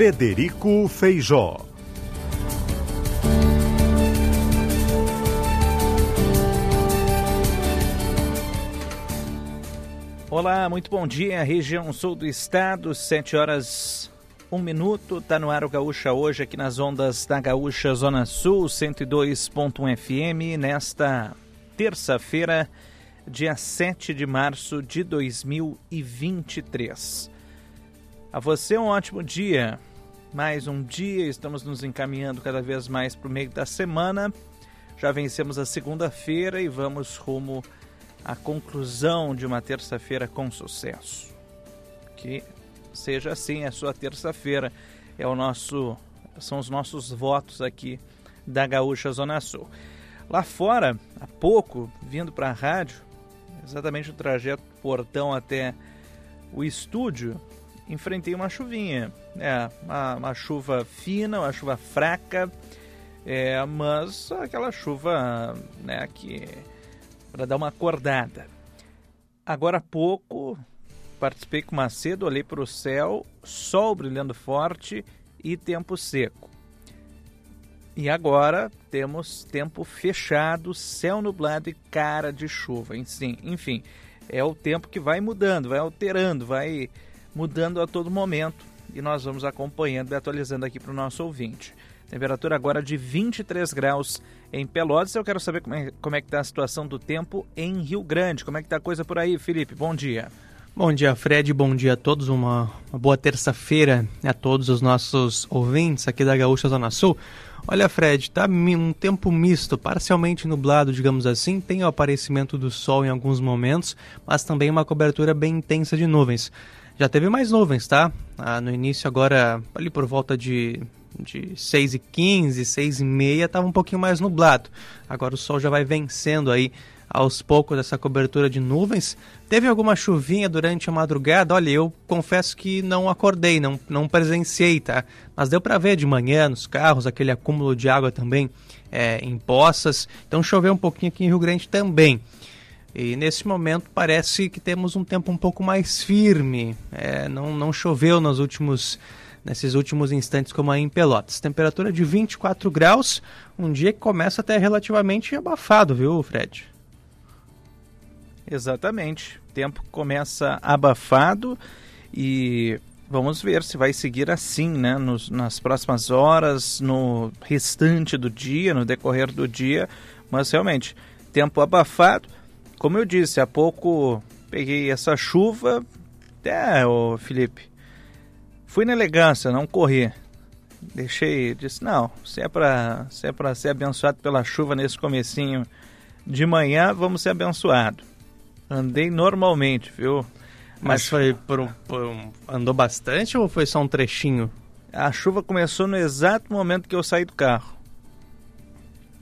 Frederico Feijó. Olá, muito bom dia, região sul do estado, 7 horas 1 minuto, tá no ar o Gaúcha hoje aqui nas ondas da Gaúcha Zona Sul, 102.1 FM, nesta terça-feira, dia 7 de março de 2023. A você um ótimo dia. Mais um dia, estamos nos encaminhando cada vez mais para o meio da semana. Já vencemos a segunda-feira e vamos rumo à conclusão de uma terça-feira com sucesso. Que seja assim a sua terça-feira. É o nosso são os nossos votos aqui da Gaúcha Zona Sul. Lá fora, há pouco, vindo para a rádio, exatamente o trajeto do portão até o estúdio, enfrentei uma chuvinha. É, uma, uma chuva fina, uma chuva fraca, é, mas aquela chuva né, que para dar uma acordada. Agora há pouco participei com Macedo, olhei para o céu, sol brilhando forte e tempo seco. E agora temos tempo fechado, céu nublado e cara de chuva. Enfim, enfim, é o tempo que vai mudando, vai alterando, vai mudando a todo momento e nós vamos acompanhando e atualizando aqui para o nosso ouvinte. Temperatura agora de 23 graus em Pelotas. Eu quero saber como é, como é que está a situação do tempo em Rio Grande. Como é que está a coisa por aí, Felipe? Bom dia. Bom dia, Fred. Bom dia a todos. Uma, uma boa terça-feira a todos os nossos ouvintes aqui da Gaúcha Zona Sul. Olha, Fred, tá um tempo misto, parcialmente nublado, digamos assim. Tem o aparecimento do sol em alguns momentos, mas também uma cobertura bem intensa de nuvens. Já teve mais nuvens, tá? Ah, no início agora, ali por volta de, de 6 e 15, 6 e meia, estava um pouquinho mais nublado. Agora o sol já vai vencendo aí aos poucos essa cobertura de nuvens. Teve alguma chuvinha durante a madrugada? Olha, eu confesso que não acordei, não, não presenciei, tá? Mas deu para ver de manhã nos carros aquele acúmulo de água também é, em poças. Então choveu um pouquinho aqui em Rio Grande também. E nesse momento parece que temos um tempo um pouco mais firme. É, não, não choveu nos últimos, nesses últimos instantes como aí em Pelotas. Temperatura de 24 graus, um dia que começa até relativamente abafado, viu, Fred? Exatamente. O tempo começa abafado e vamos ver se vai seguir assim, né? Nos, nas próximas horas, no restante do dia, no decorrer do dia. Mas realmente, tempo abafado como eu disse, há pouco peguei essa chuva. É, ô Felipe. Fui na elegância, não corri. Deixei, disse, não, se é para se é para ser abençoado pela chuva nesse comecinho de manhã, vamos ser abençoados. Andei normalmente, viu? Mas, Mas foi por um, por um, andou bastante ou foi só um trechinho? A chuva começou no exato momento que eu saí do carro.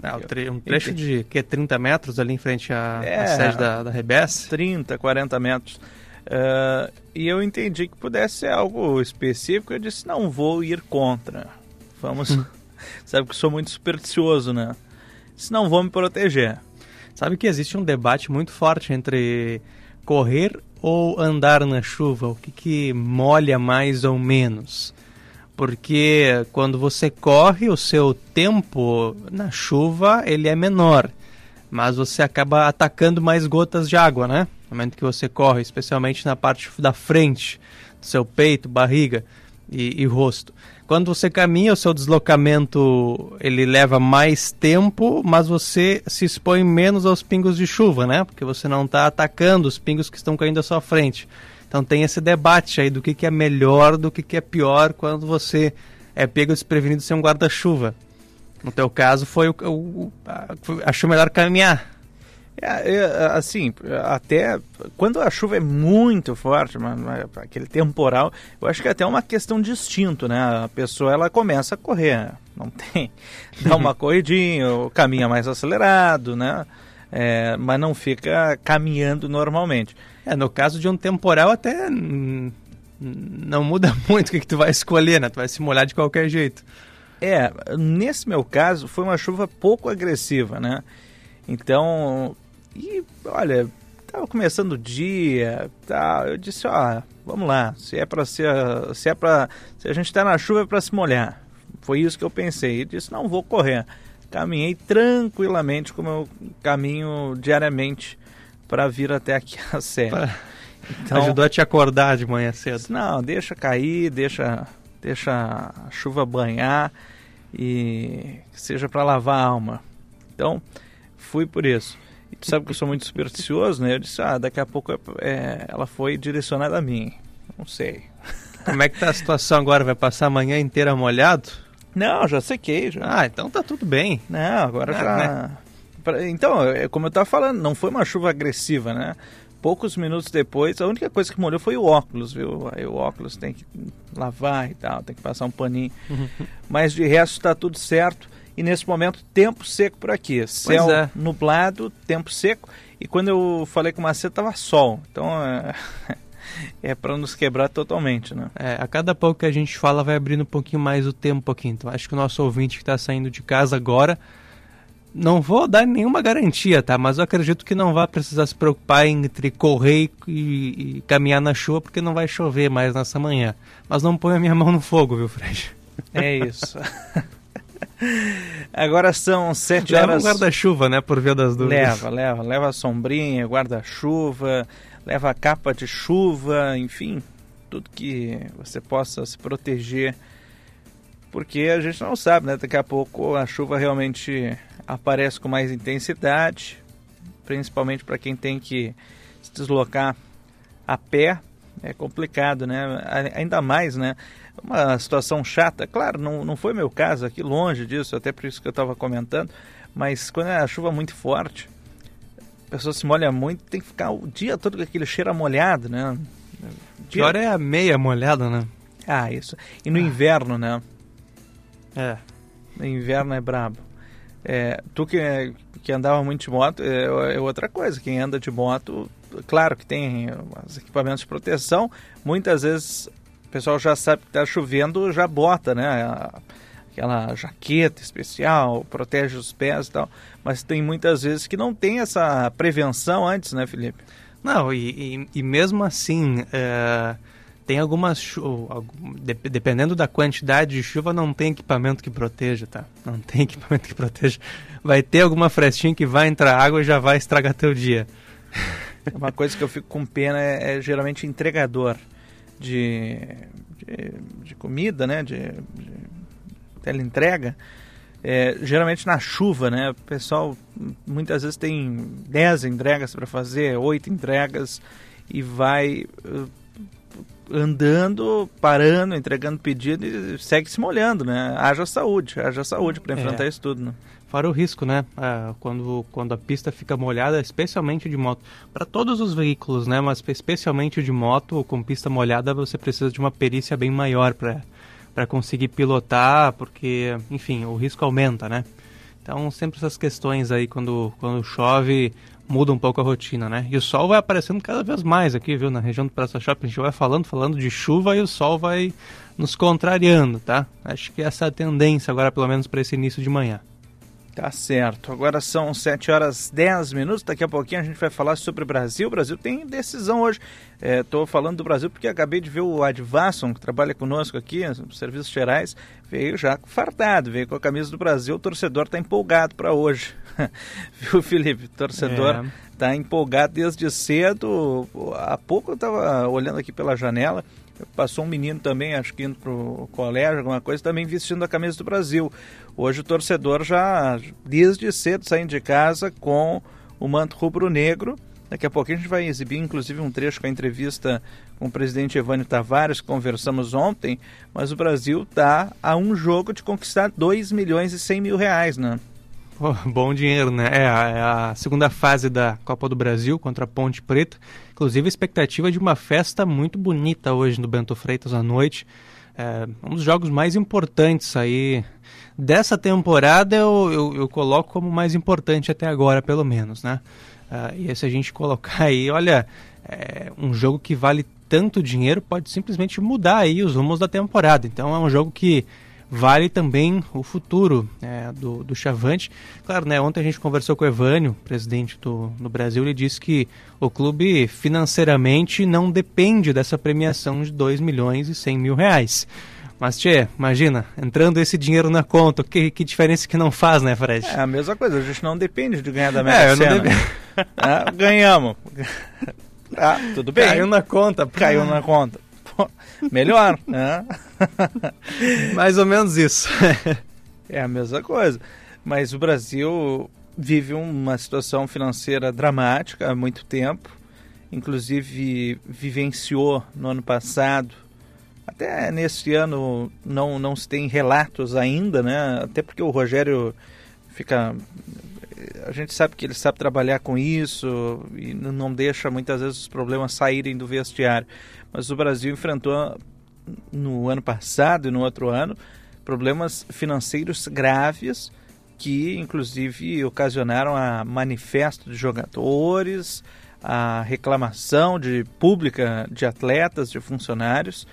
Não, um trecho de que 30 metros ali em frente à, é, à sede da, da Rebes? 30, 40 metros. Uh, e eu entendi que pudesse ser algo específico. Eu disse: não vou ir contra. Vamos. Sabe que sou muito supersticioso, né? Disse: não vou me proteger. Sabe que existe um debate muito forte entre correr ou andar na chuva? O que, que molha mais ou menos? Porque quando você corre, o seu tempo na chuva ele é menor, mas você acaba atacando mais gotas de água, né? No momento que você corre, especialmente na parte da frente, do seu peito, barriga e, e rosto. Quando você caminha, o seu deslocamento ele leva mais tempo, mas você se expõe menos aos pingos de chuva, né? Porque você não está atacando os pingos que estão caindo à sua frente. Então tem esse debate aí do que, que é melhor, do que, que é pior quando você é pego desprevenido sem um guarda-chuva. No teu caso, foi o, o, a, achou melhor caminhar. É, é, assim, até quando a chuva é muito forte, aquele temporal, eu acho que é até uma questão de instinto, né? A pessoa ela começa a correr, não tem, dá uma corridinha, caminha mais acelerado, né? É, mas não fica caminhando normalmente. É, no caso de um temporal até não muda muito o que, que tu vai escolher, né? Tu vai se molhar de qualquer jeito. É, nesse meu caso foi uma chuva pouco agressiva, né? Então, e olha, tava começando o dia, tá, eu disse, ó, vamos lá, se é para ser, se é para, se a gente está na chuva é para se molhar. Foi isso que eu pensei. E disse, não vou correr. Caminhei tranquilamente como eu caminho diariamente para vir até aqui a série. Então, Ajudou a te acordar de manhã cedo. Não, deixa cair, deixa, deixa a chuva banhar e seja para lavar a alma. Então, fui por isso. E tu sabe que eu sou muito supersticioso, né? Eu disse, ah, daqui a pouco é, ela foi direcionada a mim. Não sei. Como é que tá a situação agora? Vai passar a manhã inteira molhado? Não, já sequei. Já. Ah, então tá tudo bem. Não, agora ah, já... Né? Então, é como eu tava falando, não foi uma chuva agressiva, né? Poucos minutos depois, a única coisa que molhou foi o óculos, viu? Aí o óculos tem que lavar e tal, tem que passar um paninho. Uhum. Mas de resto está tudo certo e nesse momento tempo seco por aqui. Céu é. nublado, tempo seco. E quando eu falei com o Macedo estava sol. Então é, é para nos quebrar totalmente, né? É, a cada pouco que a gente fala vai abrindo um pouquinho mais o tempo um pouquinho. Então acho que o nosso ouvinte que está saindo de casa agora não vou dar nenhuma garantia, tá? Mas eu acredito que não vai precisar se preocupar entre correr e, e, caminhar na chuva, porque não vai chover mais nessa manhã. Mas não põe a minha mão no fogo, viu, Fred? É isso. Agora são sete horas. Leva um guarda-chuva, né? Por via das dúvidas. Leva, leva. Leva a sombrinha, guarda-chuva, leva a capa de chuva, enfim, tudo que você possa se proteger. Porque a gente não sabe, né? Daqui a pouco a chuva realmente aparece com mais intensidade, principalmente para quem tem que se deslocar a pé. É complicado, né? Ainda mais, né? Uma situação chata. Claro, não, não foi meu caso aqui, longe disso, até por isso que eu estava comentando. Mas quando é a chuva muito forte, a pessoa se molha muito, tem que ficar o dia todo com aquele cheiro molhado, né? Dia... Pior é a meia molhada, né? Ah, isso. E no ah. inverno, né? É. No inverno é brabo. É, tu que, que andava muito de moto, é, é outra coisa. Quem anda de moto, claro que tem os equipamentos de proteção, muitas vezes o pessoal já sabe que está chovendo, já bota, né? Aquela jaqueta especial, protege os pés e tal. Mas tem muitas vezes que não tem essa prevenção antes, né, Felipe? Não, e, e, e mesmo assim, é, tem algumas chuvas, dependendo da quantidade de chuva, não tem equipamento que proteja, tá? Não tem equipamento que proteja. Vai ter alguma frestinha que vai entrar água e já vai estragar teu dia. Uma coisa que eu fico com pena é, é geralmente entregador de, de, de comida, né? De, de teleentrega. É, geralmente na chuva, né? O pessoal muitas vezes tem 10 entregas para fazer, 8 entregas e vai uh, andando, parando, entregando pedido e segue se molhando, né? Haja saúde, haja saúde para enfrentar é. isso tudo, né? Fora o risco, né? É, quando, quando a pista fica molhada, especialmente de moto. Para todos os veículos, né? Mas especialmente de moto, com pista molhada, você precisa de uma perícia bem maior para conseguir pilotar, porque, enfim, o risco aumenta, né? Então, sempre essas questões aí, quando, quando chove, muda um pouco a rotina, né? E o sol vai aparecendo cada vez mais aqui, viu? Na região do Praça Shopping, a gente vai falando, falando de chuva e o sol vai nos contrariando, tá? Acho que essa é a tendência agora, pelo menos para esse início de manhã. Tá certo. Agora são 7 horas 10 minutos. Daqui a pouquinho a gente vai falar sobre o Brasil. O Brasil tem decisão hoje. Estou é, falando do Brasil porque acabei de ver o Advasson, que trabalha conosco aqui, nos serviços gerais, veio já fartado, veio com a camisa do Brasil. O torcedor está empolgado para hoje. Viu, Felipe? O torcedor está é. empolgado desde cedo. Há pouco eu estava olhando aqui pela janela Passou um menino também, acho que indo para o colégio, alguma coisa, também vestindo a camisa do Brasil. Hoje o torcedor já, desde cedo, saindo de casa com o manto rubro-negro Daqui a pouco a gente vai exibir, inclusive, um trecho com a entrevista com o presidente Evânio Tavares, que conversamos ontem, mas o Brasil está a um jogo de conquistar 2 milhões e 100 mil reais, né? Oh, bom dinheiro, né? É a, é a, segunda fase da Copa do Brasil contra a Ponte Preta. Inclusive, expectativa de uma festa muito bonita hoje no Bento Freitas à noite. É, um dos jogos mais importantes aí dessa temporada, eu, eu, eu coloco como mais importante até agora, pelo menos, né? Uh, e se a gente colocar aí, olha, é, um jogo que vale tanto dinheiro pode simplesmente mudar aí os rumos da temporada. Então é um jogo que vale também o futuro é, do, do Chavante. Claro, né, ontem a gente conversou com o Evânio, presidente do, do Brasil, ele disse que o clube financeiramente não depende dessa premiação de 2 milhões e 100 mil reais. Mas, Tchê, imagina, entrando esse dinheiro na conta, que, que diferença que não faz, né, Fred? É a mesma coisa, a gente não depende de ganhar da Mega é, Sena. Dep... ah, ganhamos. Ah, tudo bem. Caiu na conta. Caiu na conta. Melhor, né? Mais ou menos isso. é a mesma coisa. Mas o Brasil vive uma situação financeira dramática há muito tempo. Inclusive, vivenciou no ano passado até nesse ano não, não se tem relatos ainda, né? Até porque o Rogério fica. A gente sabe que ele sabe trabalhar com isso e não deixa muitas vezes os problemas saírem do vestiário. Mas o Brasil enfrentou no ano passado e no outro ano problemas financeiros graves que inclusive ocasionaram a manifesto de jogadores, a reclamação de pública de atletas, de funcionários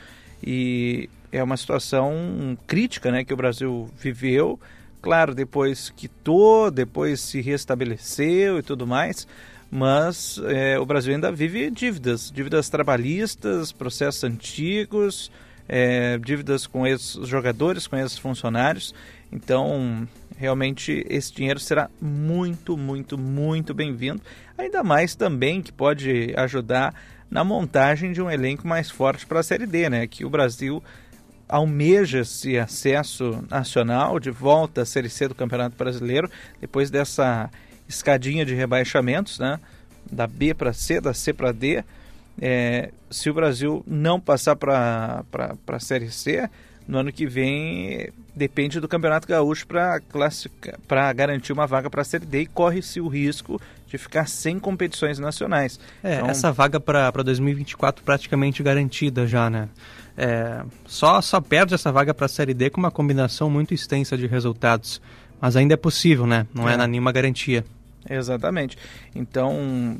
e é uma situação crítica né, que o Brasil viveu. Claro, depois quitou, depois se restabeleceu e tudo mais, mas é, o Brasil ainda vive dívidas, dívidas trabalhistas, processos antigos, é, dívidas com esses jogadores, com esses funcionários. Então, realmente esse dinheiro será muito, muito, muito bem-vindo. Ainda mais também que pode ajudar na montagem de um elenco mais forte para a Série D, né? Que o Brasil almeja esse acesso nacional de volta à Série C do Campeonato Brasileiro, depois dessa escadinha de rebaixamentos, né? Da B para C, da C para D. É, se o Brasil não passar para a Série C, no ano que vem depende do Campeonato Gaúcho para garantir uma vaga para a Série D e corre-se o risco de ficar sem competições nacionais. É, então... essa vaga para 2024 praticamente garantida já, né? É, só, só perde essa vaga para a Série D com uma combinação muito extensa de resultados. Mas ainda é possível, né? Não é, é nenhuma garantia. Exatamente. Então,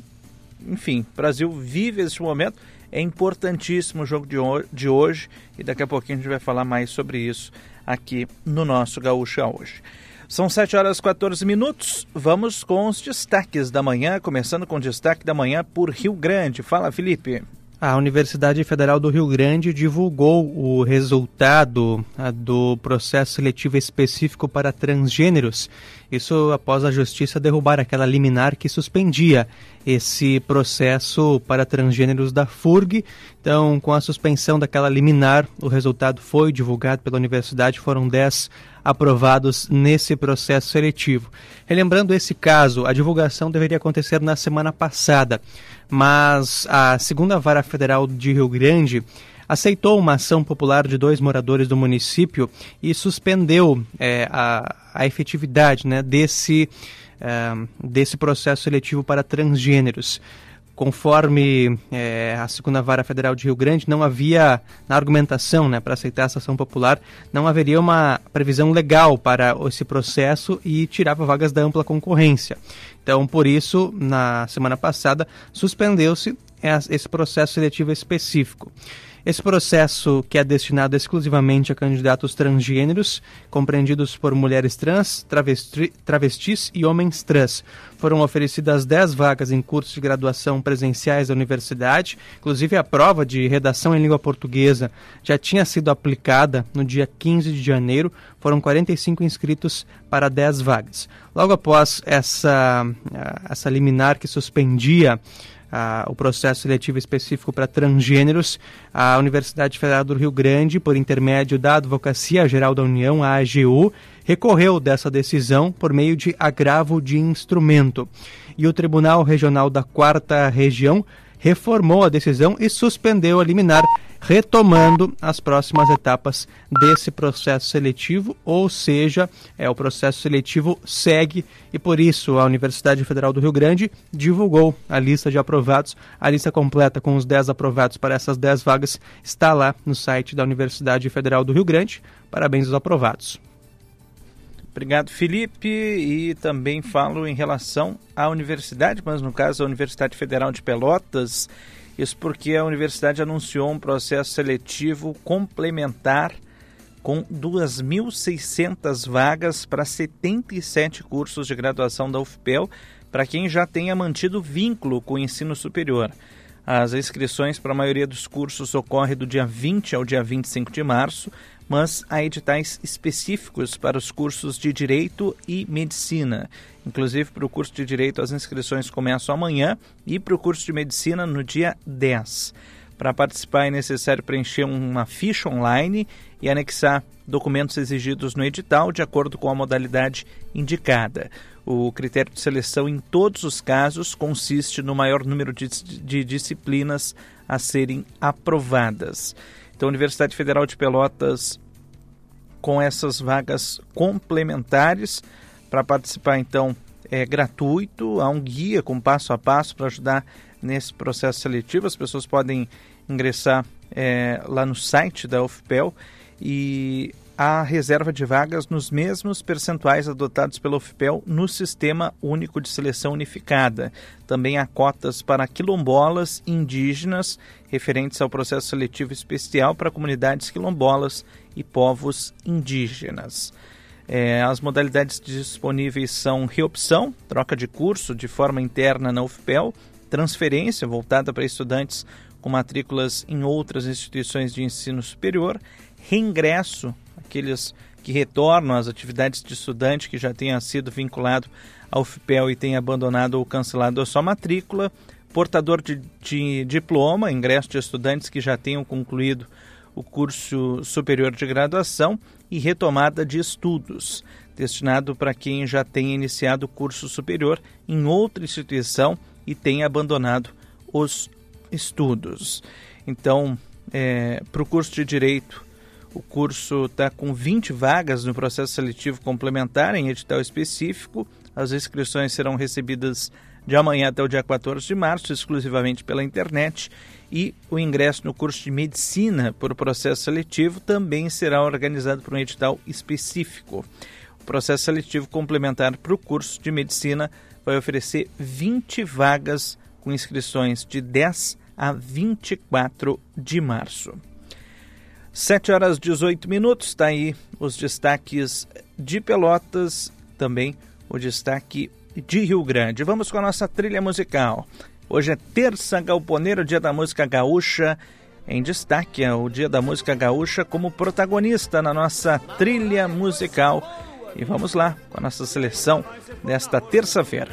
enfim, o Brasil vive esse momento é importantíssimo o jogo de, de hoje e daqui a pouquinho a gente vai falar mais sobre isso aqui no nosso Gaúcha hoje. São 7 horas e 14 minutos. Vamos com os destaques da manhã, começando com o destaque da manhã por Rio Grande. Fala, Felipe. A Universidade Federal do Rio Grande divulgou o resultado ah, do processo seletivo específico para transgêneros. Isso após a Justiça derrubar aquela liminar que suspendia esse processo para transgêneros da FURG. Então, com a suspensão daquela liminar, o resultado foi divulgado pela universidade. Foram 10 aprovados nesse processo seletivo. Relembrando esse caso, a divulgação deveria acontecer na semana passada mas a segunda vara federal de Rio Grande aceitou uma ação popular de dois moradores do município e suspendeu é, a, a efetividade né, desse, é, desse processo seletivo para transgêneros. Conforme é, a segunda vara federal de Rio Grande, não havia, na argumentação né, para aceitar essa ação popular, não haveria uma previsão legal para esse processo e tirava vagas da ampla concorrência. Então, por isso, na semana passada, suspendeu-se esse processo seletivo específico. Esse processo, que é destinado exclusivamente a candidatos transgêneros, compreendidos por mulheres trans, travesti, travestis e homens trans. Foram oferecidas 10 vagas em cursos de graduação presenciais da universidade. Inclusive, a prova de redação em língua portuguesa já tinha sido aplicada no dia 15 de janeiro. Foram 45 inscritos para 10 vagas. Logo após essa, essa liminar que suspendia o processo seletivo específico para transgêneros, a Universidade Federal do Rio Grande, por intermédio da Advocacia Geral da União, a AGU, recorreu dessa decisão por meio de agravo de instrumento. e o Tribunal Regional da Quarta Região reformou a decisão e suspendeu a liminar, retomando as próximas etapas desse processo seletivo, ou seja, é o processo seletivo segue e por isso a Universidade Federal do Rio Grande divulgou a lista de aprovados. A lista completa com os 10 aprovados para essas 10 vagas está lá no site da Universidade Federal do Rio Grande. Parabéns aos aprovados. Obrigado, Felipe. E também falo em relação à universidade, mas no caso a Universidade Federal de Pelotas. Isso porque a universidade anunciou um processo seletivo complementar com 2.600 vagas para 77 cursos de graduação da UFPEL para quem já tenha mantido vínculo com o ensino superior. As inscrições para a maioria dos cursos ocorre do dia 20 ao dia 25 de março, mas há editais específicos para os cursos de Direito e Medicina. Inclusive, para o curso de Direito, as inscrições começam amanhã e para o curso de Medicina no dia 10. Para participar é necessário preencher uma ficha online e anexar documentos exigidos no edital de acordo com a modalidade indicada. O critério de seleção, em todos os casos, consiste no maior número de, de disciplinas a serem aprovadas. Então, a Universidade Federal de Pelotas, com essas vagas complementares, para participar, então, é gratuito, há um guia com passo a passo para ajudar nesse processo seletivo. As pessoas podem ingressar é, lá no site da UFPEL e a reserva de vagas nos mesmos percentuais adotados pela UFPEL no Sistema Único de Seleção Unificada. Também há cotas para quilombolas indígenas, referentes ao processo seletivo especial para comunidades quilombolas e povos indígenas. É, as modalidades disponíveis são reopção, troca de curso de forma interna na UFPEL, transferência voltada para estudantes com matrículas em outras instituições de ensino superior, reingresso aqueles que retornam às atividades de estudante que já tenha sido vinculado ao FIPEL e tenha abandonado ou cancelado a sua matrícula, portador de, de diploma, ingresso de estudantes que já tenham concluído o curso superior de graduação e retomada de estudos, destinado para quem já tenha iniciado o curso superior em outra instituição e tenha abandonado os estudos. Então, é, para o curso de Direito, o curso está com 20 vagas no processo seletivo complementar em edital específico. As inscrições serão recebidas de amanhã até o dia 14 de março, exclusivamente pela internet. E o ingresso no curso de medicina por processo seletivo também será organizado por um edital específico. O processo seletivo complementar para o curso de medicina vai oferecer 20 vagas com inscrições de 10 a 24 de março. 7 horas 18 minutos, está aí os destaques de Pelotas, também o destaque de Rio Grande. Vamos com a nossa trilha musical. Hoje é terça galponeira, dia da música gaúcha. Em destaque é o dia da música gaúcha como protagonista na nossa trilha musical. E vamos lá com a nossa seleção desta terça-feira.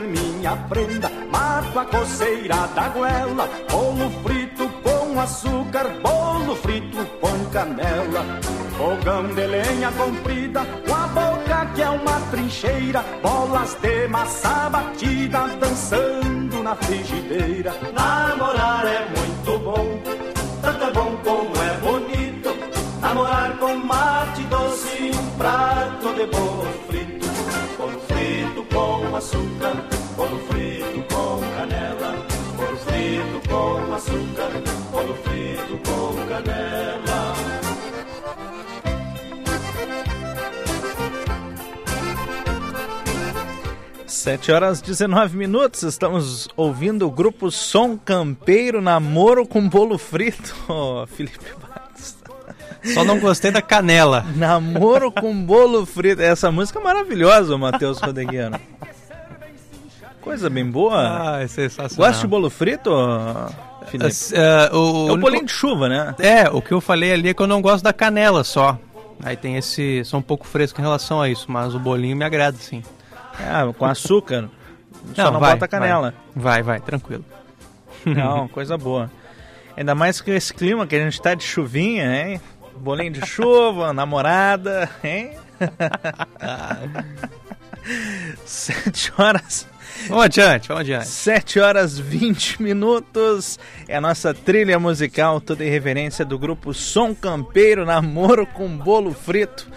minha prenda, mato a coceira da goela, bolo frito com açúcar, bolo frito com canela. Fogão de lenha comprida, com a boca que é uma trincheira, bolas de massa batida, dançando na frigideira. Namorar é muito bom, tanto é bom como é bonito. Namorar com mate doce, um prato de bolo frito, bolo frito com açúcar bolo frito com canela, bolo frito com açúcar, canela. Sete horas 19 minutos, estamos ouvindo o grupo Som Campeiro Namoro com Bolo Frito, oh, Felipe Batos. Só não gostei da canela. Namoro com Bolo Frito, essa música é maravilhosa, Matheus Rodeguiano. Coisa bem boa. Ah, é sensacional. Gosta de bolo frito, Felipe? Uh, o, é o bolinho de chuva, né? É, o que eu falei ali é que eu não gosto da canela só. Aí tem esse. Sou um pouco fresco em relação a isso, mas o bolinho me agrada, sim. É, com açúcar. Só não, não vai, bota canela. Vai, vai, vai tranquilo. Não, coisa boa. Ainda mais com esse clima que a gente tá de chuvinha, hein? Bolinho de chuva, namorada, hein? Sete horas. Vamos adiante, vamos adiante. Sete horas 20 minutos. É a nossa trilha musical, toda em reverência do grupo Som Campeiro, Namoro com Bolo Frito.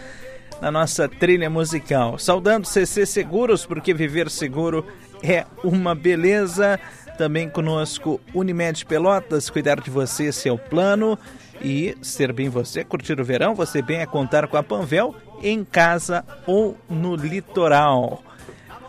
Na nossa trilha musical. Saudando CC Seguros, porque viver seguro é uma beleza. Também conosco Unimed Pelotas, cuidar de você, esse é plano. E ser bem você, curtir o verão, você bem é contar com a Panvel em casa ou no litoral.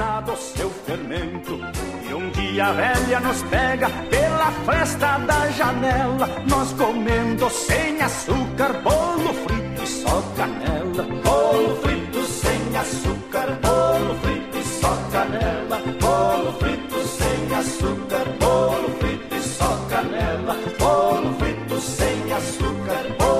com a força do seu fermento. E um dia a velha nos pega pela fresta da janela, nós comendo sem açúcar, bolo frito e só canela. Bolo frito sem açúcar, bolo frito e só canela. Bolo frito sem açúcar, bolo frito e só canela. Bolo frito sem açúcar, bolo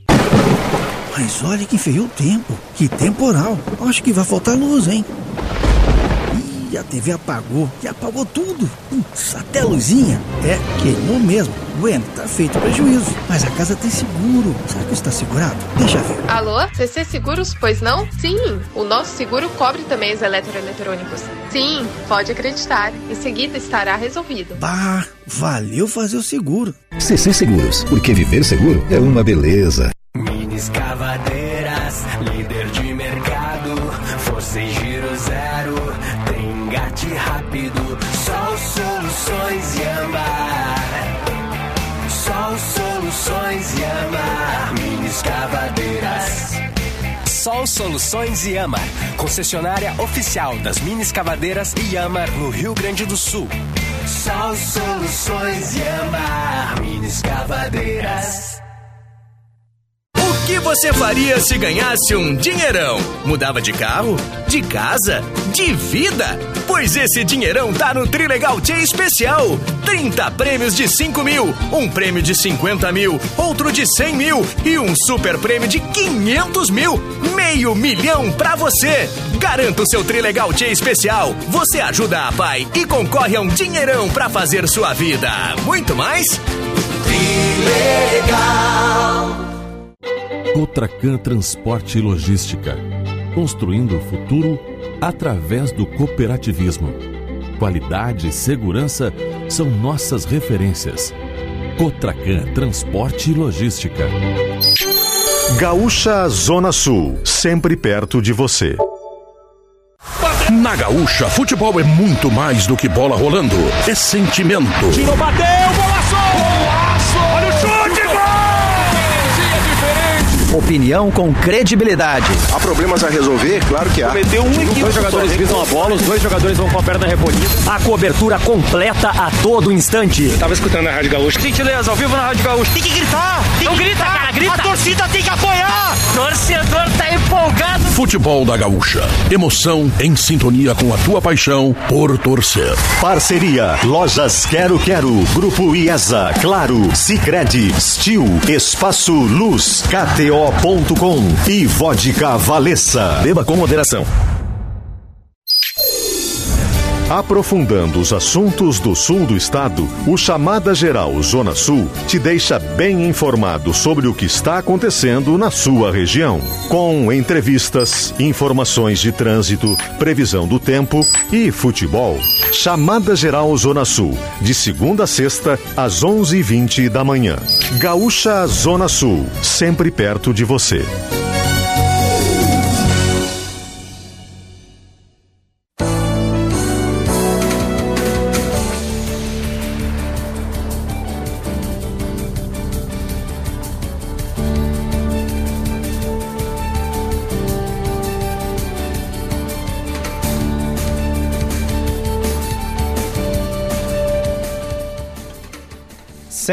Mas olha que feio o tempo. Que temporal. Acho que vai faltar luz, hein? Ih, a TV apagou. E apagou tudo. Putz, até a luzinha. É, queimou mesmo. Bueno, tá feito prejuízo. Mas a casa tem seguro. Será que está segurado? Deixa ver. Alô? CC Seguros, pois não? Sim, o nosso seguro cobre também os eletroeletrônicos. Sim, pode acreditar. Em seguida estará resolvido. Bah, valeu fazer o seguro. CC Seguros, porque viver seguro é uma beleza. Escavadeiras, líder de mercado, força em giro zero, tem engate rápido, só soluções e amar. Só soluções e amar. Mini escavadeiras. Sol Soluções Yamar, concessionária oficial das mini escavadeiras Yamar no Rio Grande do Sul. Sol Soluções Yamar. Mini escavadeiras. Que você faria se ganhasse um dinheirão? Mudava de carro? De casa? De vida? Pois esse dinheirão tá no Trilegal T Especial. 30 prêmios de 5 mil, um prêmio de 50 mil, outro de 100 mil e um super prêmio de 500 mil. Meio milhão pra você. Garanta o seu Trilegal T Especial. Você ajuda a pai e concorre a um dinheirão pra fazer sua vida. Muito mais? Trilegal. Cotracan Transporte e Logística. Construindo o futuro através do cooperativismo. Qualidade e segurança são nossas referências. Cotracan Transporte e Logística. Gaúcha Zona Sul, sempre perto de você. Na Gaúcha, futebol é muito mais do que bola rolando. É sentimento. Tirou, bateu, golaço! Opinião com credibilidade. Há problemas a resolver? Claro que há. Cometeu um equívoco. Dois jogadores visam a bola, os dois jogadores vão com a perna recolhida. A cobertura completa a todo instante. Eu tava escutando a Rádio Gaúcha. Gentileza, ao vivo na Rádio Gaúcha. Tem que gritar! Tem Não que grita, gritar. cara, grita! A torcida tem que apoiar! Torcedor tá empolgado! Futebol da Gaúcha. Emoção em sintonia com a tua paixão por torcer. Parceria Lojas Quero Quero, Grupo IESA, Claro, Sicredi, Stil, Espaço Luz, KTO.com e Vodka Valessa. Beba com moderação. Aprofundando os assuntos do sul do estado, o Chamada Geral Zona Sul te deixa bem informado sobre o que está acontecendo na sua região. Com entrevistas, informações de trânsito, previsão do tempo e futebol. Chamada Geral Zona Sul, de segunda a sexta, às 11h20 da manhã. Gaúcha Zona Sul, sempre perto de você.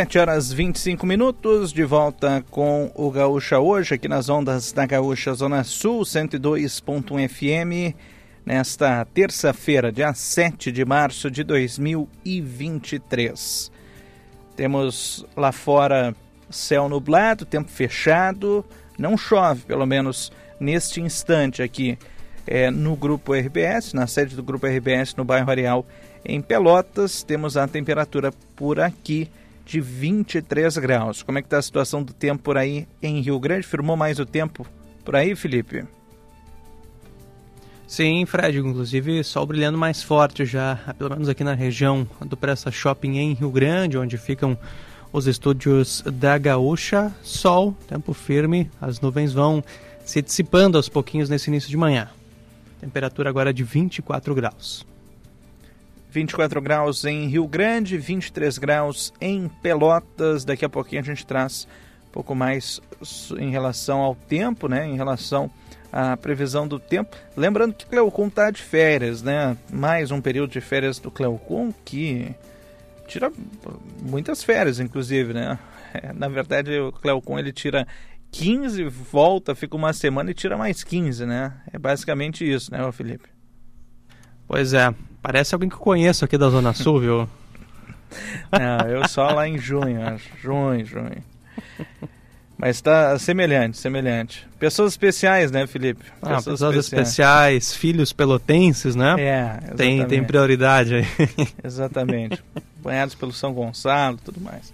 Sete horas 25 minutos, de volta com o Gaúcha hoje, aqui nas ondas da Gaúcha Zona Sul, 102.1 FM, nesta terça-feira, dia 7 de março de 2023. Temos lá fora céu nublado, tempo fechado, não chove, pelo menos neste instante aqui é, no Grupo RBS, na sede do Grupo RBS no bairro Areal, em Pelotas. Temos a temperatura por aqui de 23 graus. Como é que está a situação do tempo por aí em Rio Grande? Firmou mais o tempo por aí, Felipe? Sim, Fred, inclusive sol brilhando mais forte já, pelo menos aqui na região do Pressa Shopping em Rio Grande, onde ficam os estúdios da Gaúcha. Sol, tempo firme, as nuvens vão se dissipando aos pouquinhos nesse início de manhã. Temperatura agora de 24 graus. 24 graus em Rio Grande, 23 graus em Pelotas. Daqui a pouquinho a gente traz um pouco mais em relação ao tempo, né? Em relação à previsão do tempo. Lembrando que Cleocum está de férias, né? Mais um período de férias do Cleocum que tira muitas férias, inclusive, né? É, na verdade, o Cleocum ele tira 15, volta, fica uma semana e tira mais 15, né? É basicamente isso, né, Felipe? Pois é, parece alguém que eu conheço aqui da Zona Sul, viu? Não, eu só lá em junho, acho. Junho, junho. Mas está semelhante, semelhante. Pessoas especiais, né, Felipe? Pessoas, ah, pessoas especiais. especiais. filhos pelotenses, né? É. Tem, tem prioridade aí. Exatamente. Banhados pelo São Gonçalo tudo mais.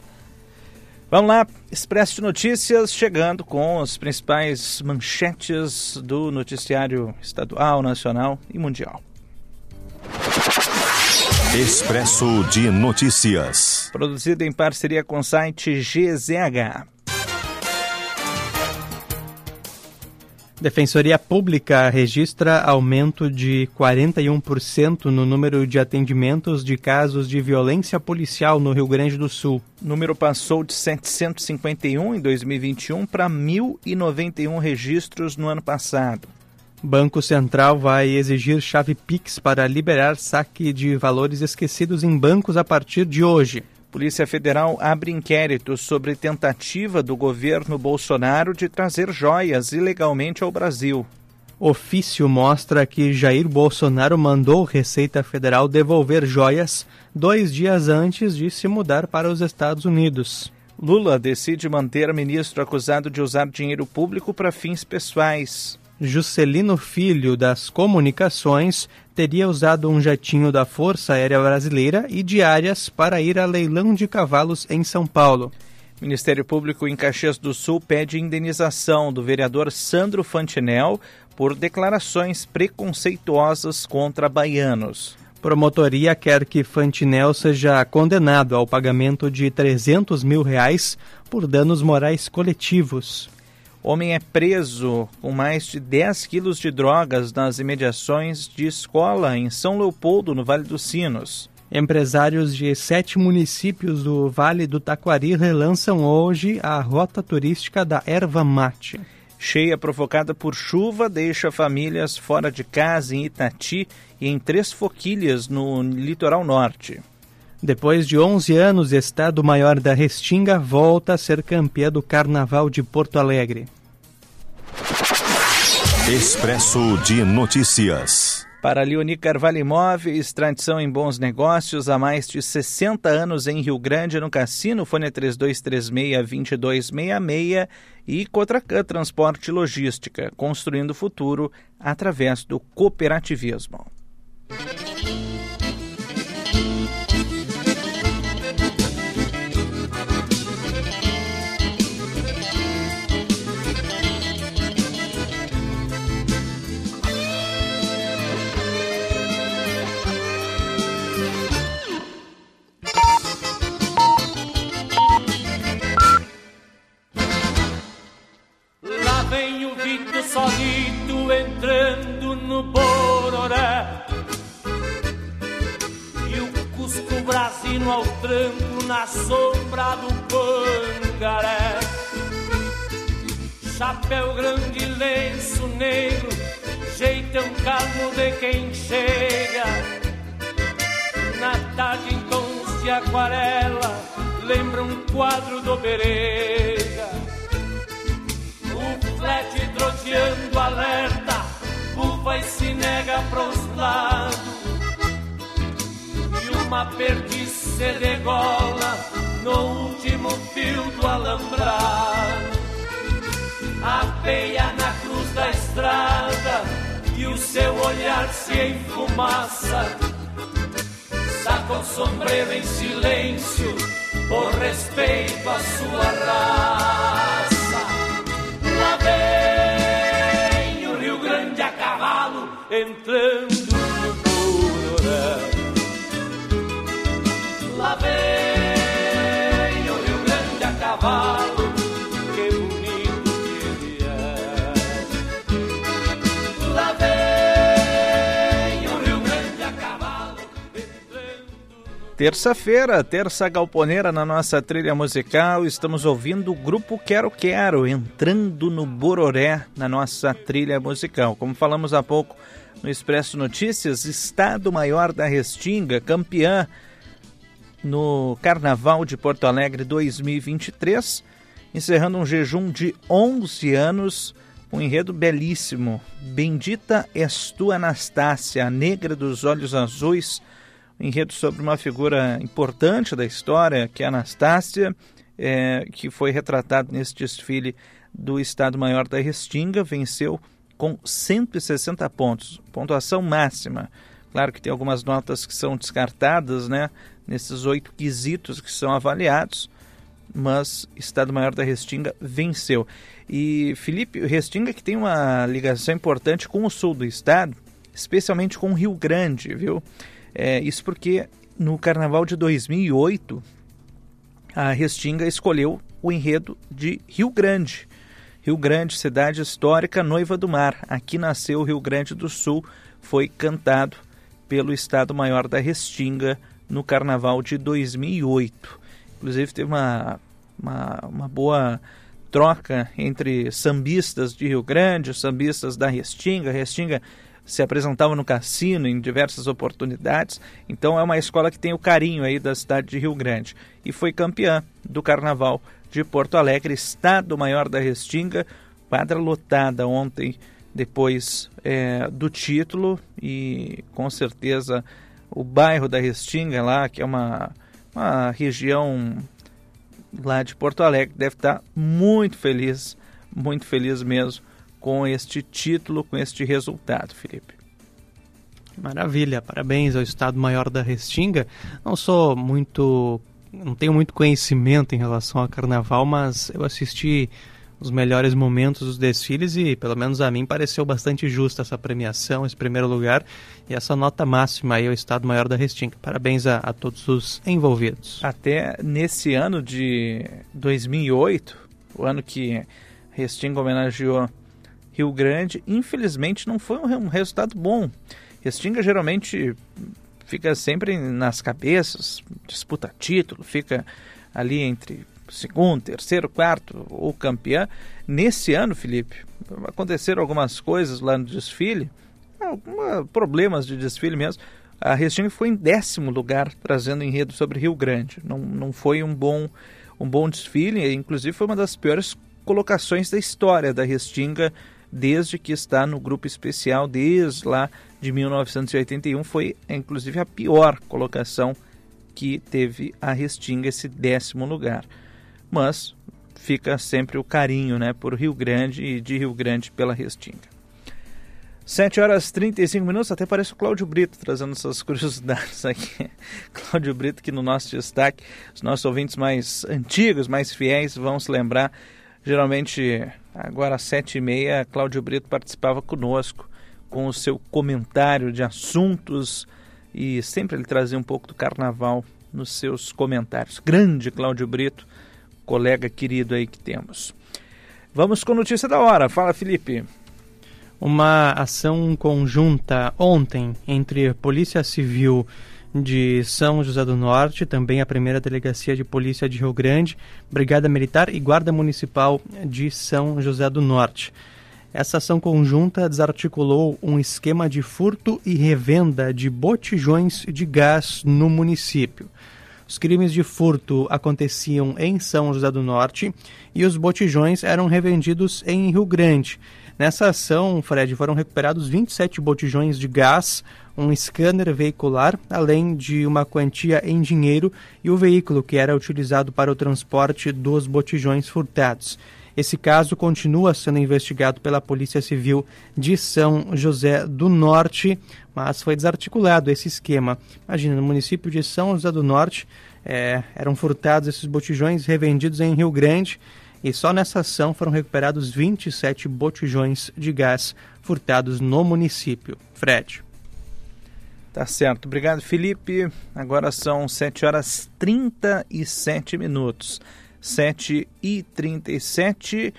Vamos lá, Expresso de Notícias chegando com as principais manchetes do noticiário estadual, nacional e mundial. Expresso de Notícias. Produzido em parceria com o site GZH. Defensoria Pública registra aumento de 41% no número de atendimentos de casos de violência policial no Rio Grande do Sul. O número passou de 751 em 2021 para 1.091 registros no ano passado. Banco Central vai exigir chave Pix para liberar saque de valores esquecidos em bancos a partir de hoje. Polícia Federal abre inquérito sobre tentativa do governo Bolsonaro de trazer joias ilegalmente ao Brasil. Ofício mostra que Jair Bolsonaro mandou Receita Federal devolver joias dois dias antes de se mudar para os Estados Unidos. Lula decide manter ministro acusado de usar dinheiro público para fins pessoais. Juscelino Filho das Comunicações teria usado um jatinho da Força Aérea Brasileira e diárias para ir a leilão de cavalos em São Paulo. Ministério Público em Caxias do Sul pede indenização do vereador Sandro Fantinel por declarações preconceituosas contra baianos. Promotoria quer que Fantinel seja condenado ao pagamento de 300 mil reais por danos morais coletivos. Homem é preso com mais de 10 quilos de drogas nas imediações de escola em São Leopoldo, no Vale dos Sinos. Empresários de sete municípios do Vale do Taquari relançam hoje a rota turística da erva mate. Cheia provocada por chuva deixa famílias fora de casa em Itati e em Três Foquilhas, no litoral norte. Depois de 11 anos, Estado Maior da Restinga volta a ser campeã do Carnaval de Porto Alegre. Expresso de Notícias. Para Leoni Carvalho Imóveis, tradição em bons negócios há mais de 60 anos em Rio Grande, no Cassino, fone 3236-2266 e Cotracan Transporte e Logística, construindo o futuro através do cooperativismo. Vem o Vito solito entrando no Bororé. E o Cusco Brasino ao tranco na sombra do Pangaré. Chapéu grande, lenço negro, jeitão calmo de quem chega. Na tarde em tons de aquarela, lembra um quadro do Berega O flete troteando alerta, uva e se nega pros lados E uma perdiz se degola no último fio do alambrado apeia na cruz da estrada e o seu olhar se enfumaça. Saca o sombreiro em silêncio por respeito à sua raça. Entrando no Cororé. Lá vem o Rio Grande a cavalo. que bonito que ele é. Lá vem o Rio Grande a cavalo. Terça-feira, terça galponeira na nossa trilha musical, estamos ouvindo o grupo Quero Quero entrando no Bororé na nossa trilha musical. Como falamos há pouco no Expresso Notícias, Estado Maior da Restinga, campeã no Carnaval de Porto Alegre 2023, encerrando um jejum de 11 anos, um enredo belíssimo. Bendita és tu, Anastácia, a negra dos olhos azuis, um enredo sobre uma figura importante da história, que é Anastácia, é, que foi retratado nesse desfile do Estado Maior da Restinga, venceu com 160 pontos, pontuação máxima. Claro que tem algumas notas que são descartadas, né? Nesses oito quesitos que são avaliados, mas Estado Maior da Restinga venceu. E Felipe, Restinga que tem uma ligação importante com o sul do estado, especialmente com o Rio Grande, viu? É, isso porque no Carnaval de 2008 a Restinga escolheu o enredo de Rio Grande. Rio Grande, cidade histórica, noiva do mar. Aqui nasceu o Rio Grande do Sul, foi cantado pelo Estado Maior da Restinga no Carnaval de 2008. Inclusive teve uma, uma, uma boa troca entre sambistas de Rio Grande, sambistas da Restinga. Restinga se apresentava no cassino em diversas oportunidades, então é uma escola que tem o carinho aí da cidade de Rio Grande e foi campeã do Carnaval de Porto Alegre, Estado Maior da Restinga, quadra lotada ontem depois é, do título e com certeza o bairro da Restinga lá, que é uma, uma região lá de Porto Alegre, deve estar muito feliz, muito feliz mesmo com este título, com este resultado, Felipe. Maravilha, parabéns ao Estado Maior da Restinga. Não sou muito. Não tenho muito conhecimento em relação ao carnaval, mas eu assisti os melhores momentos dos desfiles e, pelo menos a mim, pareceu bastante justa essa premiação, esse primeiro lugar e essa nota máxima aí ao Estado Maior da Restinga. Parabéns a, a todos os envolvidos. Até nesse ano de 2008, o ano que Restinga homenageou Rio Grande, infelizmente não foi um resultado bom. Restinga geralmente fica sempre nas cabeças, disputa título, fica ali entre segundo, terceiro, quarto ou campeã. Nesse ano, Felipe, aconteceram algumas coisas lá no desfile, alguma, problemas de desfile mesmo. A Restinga foi em décimo lugar trazendo enredo sobre Rio Grande. Não, não foi um bom, um bom desfile, inclusive foi uma das piores colocações da história da Restinga desde que está no grupo especial, desde lá de 1981, foi inclusive a pior colocação que teve a Restinga, esse décimo lugar. Mas fica sempre o carinho né, por Rio Grande e de Rio Grande pela Restinga. 7 horas 35 minutos, até parece o Cláudio Brito trazendo essas curiosidades aqui. Cláudio Brito, que no nosso destaque, os nossos ouvintes mais antigos, mais fiéis, vão se lembrar Geralmente, agora às sete e meia, Cláudio Brito participava conosco com o seu comentário de assuntos e sempre ele trazia um pouco do carnaval nos seus comentários. Grande Cláudio Brito, colega querido aí que temos. Vamos com notícia da hora. Fala, Felipe. Uma ação conjunta ontem entre Polícia Civil de São José do Norte, também a primeira delegacia de polícia de Rio Grande, Brigada Militar e Guarda Municipal de São José do Norte. Essa ação conjunta desarticulou um esquema de furto e revenda de botijões de gás no município. Os crimes de furto aconteciam em São José do Norte e os botijões eram revendidos em Rio Grande. Nessa ação, Fred, foram recuperados 27 botijões de gás, um scanner veicular, além de uma quantia em dinheiro e o veículo que era utilizado para o transporte dos botijões furtados. Esse caso continua sendo investigado pela Polícia Civil de São José do Norte, mas foi desarticulado esse esquema. Imagina, no município de São José do Norte é, eram furtados esses botijões revendidos em Rio Grande e só nessa ação foram recuperados 27 botijões de gás furtados no município. Fred. Tá certo. Obrigado, Felipe. Agora são 7 horas 37 minutos. 7 e 37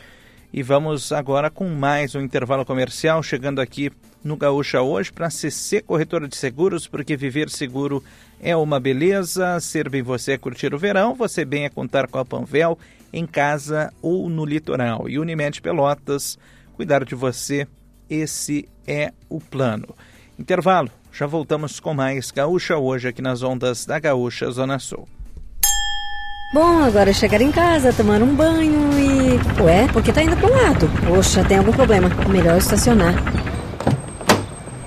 e vamos agora com mais um intervalo comercial, chegando aqui no Gaúcha hoje para CC Corretora de Seguros, porque viver seguro é uma beleza. Ser bem você é curtir o verão, você bem é contar com a Panvel em casa ou no litoral. E Unimed Pelotas, cuidar de você, esse é o plano. Intervalo, já voltamos com mais Gaúcha hoje aqui nas ondas da Gaúcha Zona Sul. Bom, agora é chegar em casa, tomar um banho e. Ué, por que tá indo pro lado? Poxa, tem algum problema. Melhor estacionar.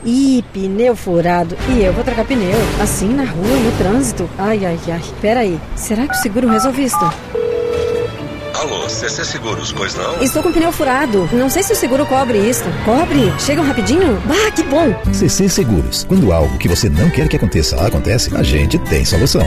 Ih, pneu furado. E eu vou trocar pneu. Assim, na rua, no trânsito. Ai, ai, ai. Pera aí. Será que o seguro resolve isso? Alô, CC Seguros, pois não? Estou com pneu furado. Não sei se o seguro cobre isso. Cobre? Chegam rapidinho? Bah, que bom! CC Seguros. Quando algo que você não quer que aconteça acontece, a gente tem solução.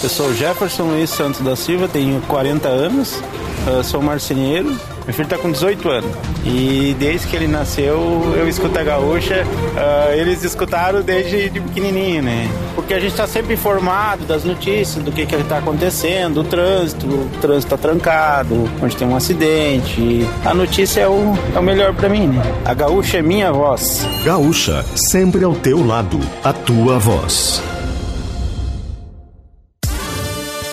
Eu sou Jefferson Luiz Santos da Silva, tenho 40 anos, sou marceneiro. Meu filho está com 18 anos e desde que ele nasceu eu escuto a gaúcha. eles escutaram desde de pequenininho, né? Porque a gente está sempre informado das notícias, do que que está acontecendo, o trânsito, o trânsito está trancado, onde tem um acidente. A notícia é o, é o melhor para mim, né? A gaúcha é minha voz. Gaúcha, sempre ao teu lado, a tua voz.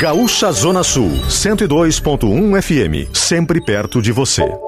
Gaúcha Zona Sul, 102.1 FM, sempre perto de você.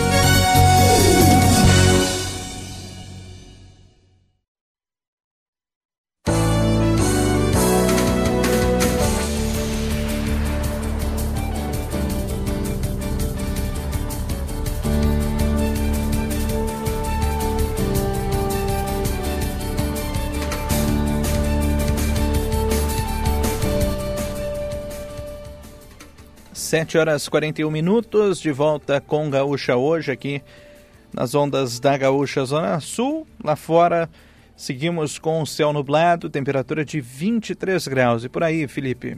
Sete horas 41 minutos, de volta com Gaúcha hoje aqui nas ondas da Gaúcha Zona Sul. Lá fora seguimos com o céu nublado, temperatura de 23 graus. E por aí, Felipe?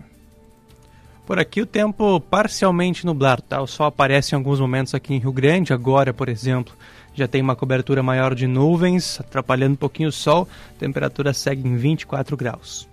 Por aqui o tempo parcialmente nublado, tá? O sol aparece em alguns momentos aqui em Rio Grande, agora, por exemplo, já tem uma cobertura maior de nuvens, atrapalhando um pouquinho o sol, a temperatura segue em 24 graus.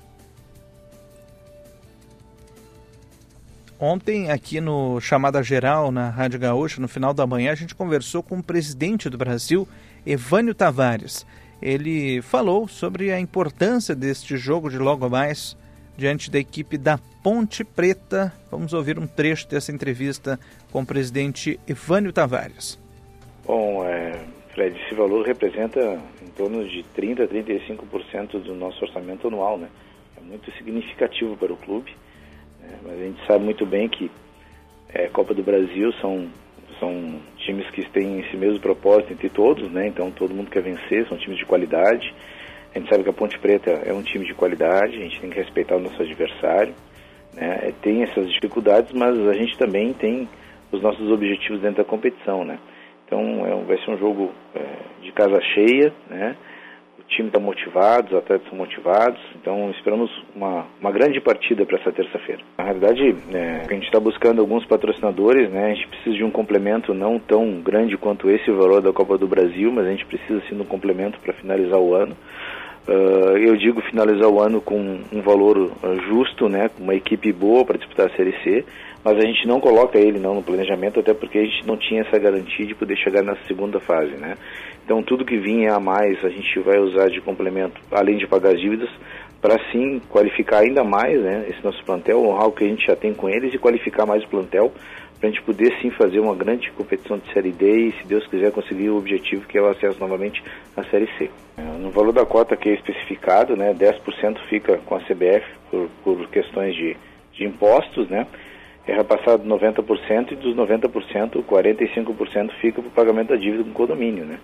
Ontem, aqui no Chamada Geral, na Rádio Gaúcha, no final da manhã, a gente conversou com o presidente do Brasil, Evânio Tavares. Ele falou sobre a importância deste jogo de logo mais diante da equipe da Ponte Preta. Vamos ouvir um trecho dessa entrevista com o presidente Evânio Tavares. Bom, é, Fred, esse valor representa em torno de 30% a 35% do nosso orçamento anual, né? É muito significativo para o clube mas a gente sabe muito bem que é, Copa do Brasil são, são times que têm esse mesmo propósito entre todos, né? Então todo mundo quer vencer, são times de qualidade. A gente sabe que a Ponte Preta é um time de qualidade, a gente tem que respeitar o nosso adversário. Né? É, tem essas dificuldades, mas a gente também tem os nossos objetivos dentro da competição, né? Então é, vai ser um jogo é, de casa cheia, né? Time está motivado, os atletas são motivados, então esperamos uma, uma grande partida para essa terça-feira. Na realidade, é, a gente está buscando alguns patrocinadores, né? A gente precisa de um complemento não tão grande quanto esse valor da Copa do Brasil, mas a gente precisa sim de um complemento para finalizar o ano. Uh, eu digo finalizar o ano com um valor uh, justo, né, com uma equipe boa para disputar a Série C, mas a gente não coloca ele não no planejamento, até porque a gente não tinha essa garantia de poder chegar na segunda fase, né. Então tudo que vinha a mais a gente vai usar de complemento, além de pagar as dívidas, para sim qualificar ainda mais né, esse nosso plantel, honrar o que a gente já tem com eles e qualificar mais o plantel, para a gente poder sim fazer uma grande competição de Série D e, se Deus quiser, conseguir o objetivo que é o acesso novamente à Série C. É, no valor da cota que é especificado, né, 10% fica com a CBF por, por questões de, de impostos, né, é repassado 90% e dos 90%, 45% fica para o pagamento da dívida com condomínio, né.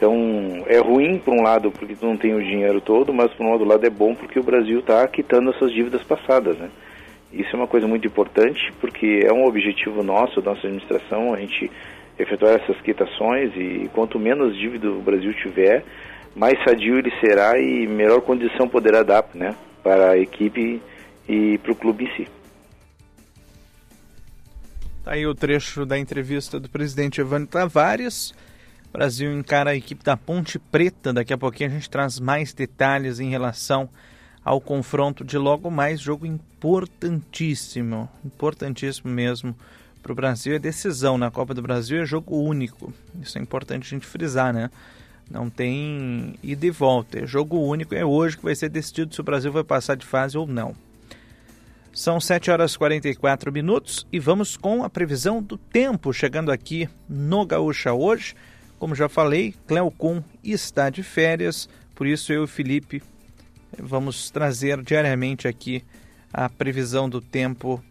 Então, é ruim por um lado porque tu não tem o dinheiro todo, mas por um outro lado é bom porque o Brasil está quitando essas dívidas passadas, né? Isso é uma coisa muito importante porque é um objetivo nosso, da nossa administração, a gente efetuar essas quitações e quanto menos dívida o Brasil tiver, mais sadio ele será e melhor condição poderá dar né, para a equipe e para o clube em si. Tá aí o trecho da entrevista do presidente Evandro Tavares. O Brasil encara a equipe da Ponte Preta. Daqui a pouquinho a gente traz mais detalhes em relação ao confronto de logo mais. Jogo importantíssimo, importantíssimo mesmo para o Brasil. É decisão na Copa do Brasil, é jogo único. Isso é importante a gente frisar, né? Não tem ida e volta. É jogo único. É hoje que vai ser decidido se o Brasil vai passar de fase ou não. São 7 horas e 44 minutos e vamos com a previsão do tempo chegando aqui no Gaúcha hoje. Como já falei, Cleocum está de férias, por isso eu e Felipe vamos trazer diariamente aqui a previsão do tempo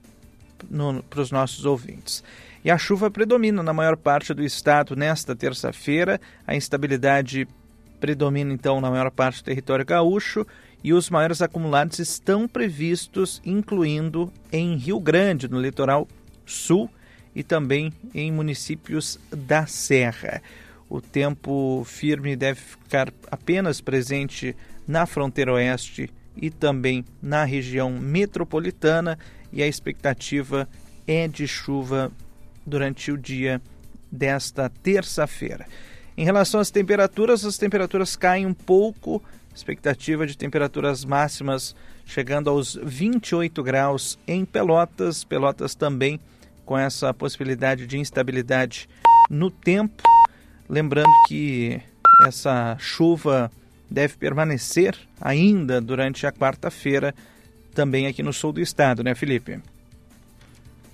para os nossos ouvintes. E a chuva predomina na maior parte do estado nesta terça-feira. A instabilidade predomina então na maior parte do território gaúcho e os maiores acumulados estão previstos, incluindo em Rio Grande, no litoral sul, e também em municípios da Serra. O tempo firme deve ficar apenas presente na fronteira oeste e também na região metropolitana, e a expectativa é de chuva durante o dia desta terça-feira. Em relação às temperaturas, as temperaturas caem um pouco, expectativa de temperaturas máximas chegando aos 28 graus em Pelotas. Pelotas também com essa possibilidade de instabilidade no tempo. Lembrando que essa chuva deve permanecer ainda durante a quarta-feira, também aqui no sul do estado, né, Felipe?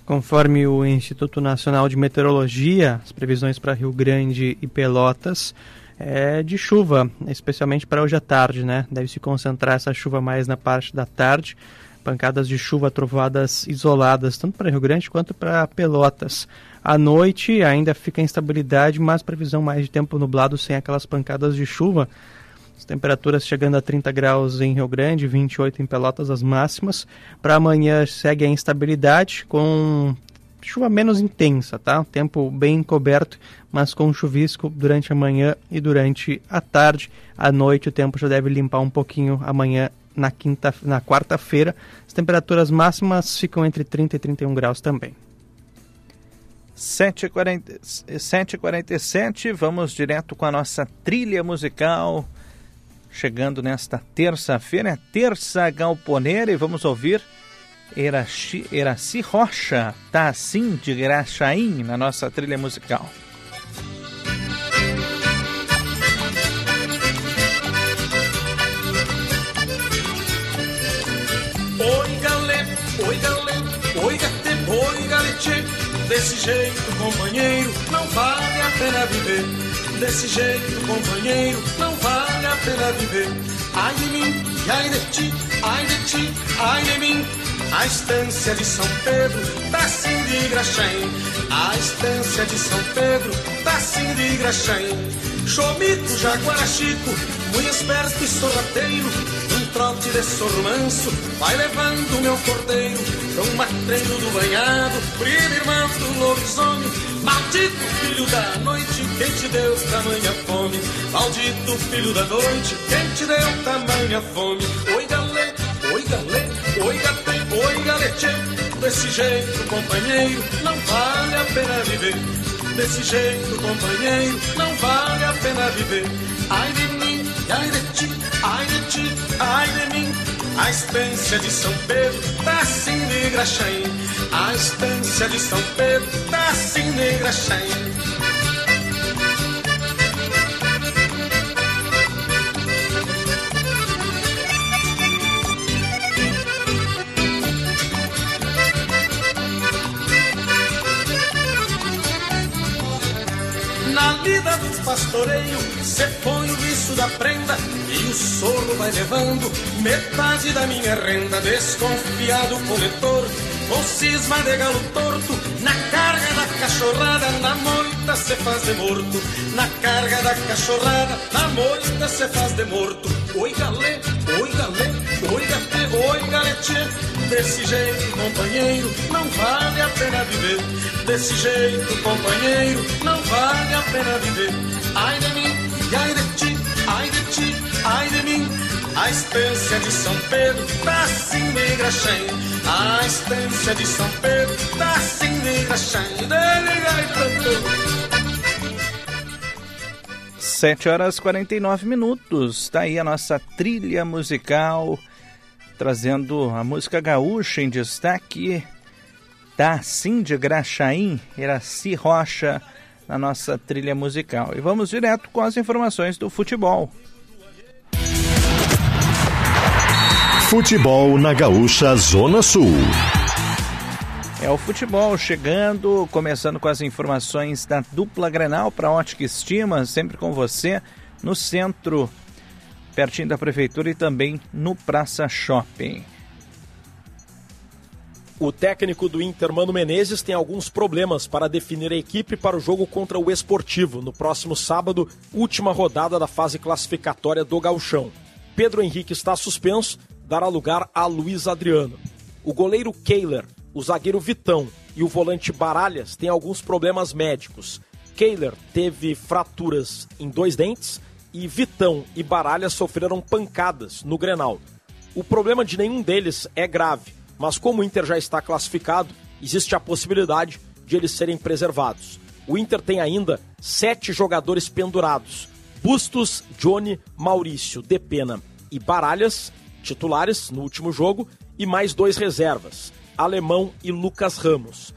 Conforme o Instituto Nacional de Meteorologia, as previsões para Rio Grande e Pelotas é de chuva, especialmente para hoje à tarde, né? Deve se concentrar essa chuva mais na parte da tarde. Pancadas de chuva trovadas isoladas, tanto para Rio Grande quanto para Pelotas. À noite ainda fica instabilidade, mas previsão mais de tempo nublado sem aquelas pancadas de chuva. As temperaturas chegando a 30 graus em Rio Grande, 28 em Pelotas, as máximas. Para amanhã segue a instabilidade, com chuva menos intensa, tá? Tempo bem coberto, mas com chuvisco durante a manhã e durante a tarde. À noite o tempo já deve limpar um pouquinho amanhã na quinta, na quarta-feira. As temperaturas máximas ficam entre 30 e 31 graus também. 7h47, vamos direto com a nossa trilha musical chegando nesta terça-feira, é terça galponeira, e vamos ouvir Eraci, Eraci Rocha, tá assim de Graxaim, na nossa trilha musical. Desse jeito companheiro, não vale a pena viver. Desse jeito, companheiro, não vale a pena viver. Ai de mim, ai de ti, ai de ti, ai de mim. A estância de São Pedro tá sim de Graxaim. A estância de São Pedro tá sim de Graxaim. Chomito, jaguarachico, muito esperto e sorrateiro. Um trote de sormanso, vai levando meu cordeiro. Tão matreiro do banhado, primo irmão do lobisomem. Maldito filho da noite, quem te deu tamanha fome? Maldito filho da noite, quem te deu tamanha fome? Oi galê, oi galê, oi gatê, oi galete. Desse jeito, companheiro, não vale a pena viver. Desse jeito, companheiro, não vale a pena viver. Ai de mim, ai de ti, ai de ti, ai de mim. A estância de São Pedro tá assim de Graxaim. A estância de São Pedro tá assim de Graxaim. Na lida dos pastoreios, cê põe o viço da prenda e o soro vai levando metade da minha renda. Desconfiado coletor, com cisma de galo torto, na carga da cachorrada, na moita cê faz de morto. Na carga da cachorrada, na moita cê faz de morto. Oi galê, oi galê, oi gate, oi galete. Desse jeito, companheiro, não vale a pena viver. Desse jeito, companheiro, não vale a pena viver. Ai de mim, ai de ti, ai de mim. A estância de São Pedro tá assim de Graxém. A estância de São Pedro tá assim Graxém. Dele, gaitando. 7 horas 49 minutos. Tá aí a nossa trilha musical trazendo a música gaúcha em destaque da Cindy Graxaim, Iraci Rocha, na nossa trilha musical. E vamos direto com as informações do futebol. Futebol na Gaúcha Zona Sul. É o futebol chegando, começando com as informações da dupla Grenal para Ótica Estima, sempre com você no centro pertinho da prefeitura e também no Praça Shopping. O técnico do Inter, Mano Menezes, tem alguns problemas para definir a equipe para o jogo contra o Esportivo, no próximo sábado, última rodada da fase classificatória do Gauchão. Pedro Henrique está suspenso, dará lugar a Luiz Adriano. O goleiro Kehler, o zagueiro Vitão e o volante Baralhas têm alguns problemas médicos. Kehler teve fraturas em dois dentes e Vitão e Baralha sofreram pancadas no Grenal. O problema de nenhum deles é grave, mas como o Inter já está classificado, existe a possibilidade de eles serem preservados. O Inter tem ainda sete jogadores pendurados: Bustos, Johnny, Maurício, Depena, e Baralhas, titulares no último jogo, e mais dois reservas, Alemão e Lucas Ramos.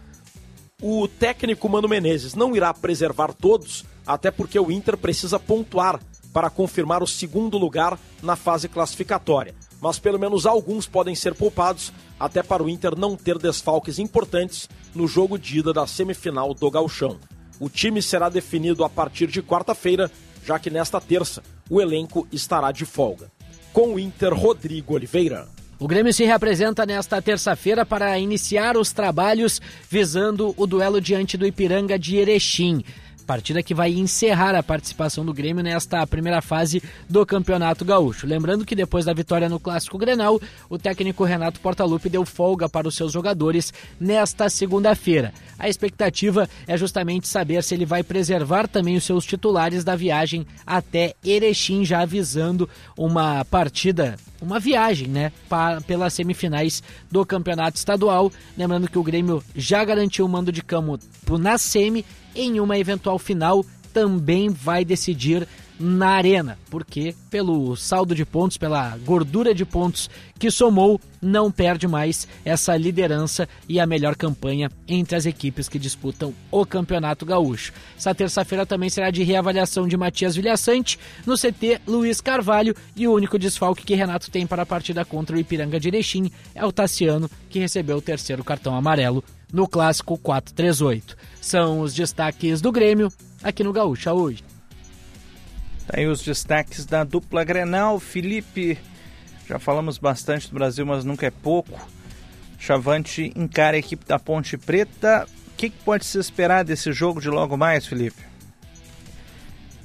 O técnico Mano Menezes não irá preservar todos, até porque o Inter precisa pontuar para confirmar o segundo lugar na fase classificatória. Mas pelo menos alguns podem ser poupados, até para o Inter não ter desfalques importantes no jogo de ida da semifinal do Galchão. O time será definido a partir de quarta-feira, já que nesta terça o elenco estará de folga. Com o Inter, Rodrigo Oliveira. O Grêmio se reapresenta nesta terça-feira para iniciar os trabalhos visando o duelo diante do Ipiranga de Erechim partida que vai encerrar a participação do Grêmio nesta primeira fase do Campeonato Gaúcho. Lembrando que depois da vitória no Clássico Grenal, o técnico Renato Portaluppi deu folga para os seus jogadores nesta segunda-feira. A expectativa é justamente saber se ele vai preservar também os seus titulares da viagem até Erechim, já avisando uma partida uma viagem, né, para, pelas semifinais do Campeonato Estadual. Lembrando que o Grêmio já garantiu o mando de campo na semi em uma eventual final também vai decidir na arena, porque pelo saldo de pontos, pela gordura de pontos que somou, não perde mais essa liderança e a melhor campanha entre as equipes que disputam o Campeonato Gaúcho. Essa terça-feira também será de reavaliação de Matias Vilhaçante no CT Luiz Carvalho e o único desfalque que Renato tem para a partida contra o Ipiranga de Erechim é o Tassiano, que recebeu o terceiro cartão amarelo no clássico 438. São os destaques do Grêmio aqui no Gaúcha hoje. Tá aí os destaques da dupla Grenal. Felipe, já falamos bastante do Brasil, mas nunca é pouco. Chavante encara a equipe da Ponte Preta. O que, que pode se esperar desse jogo de logo mais, Felipe?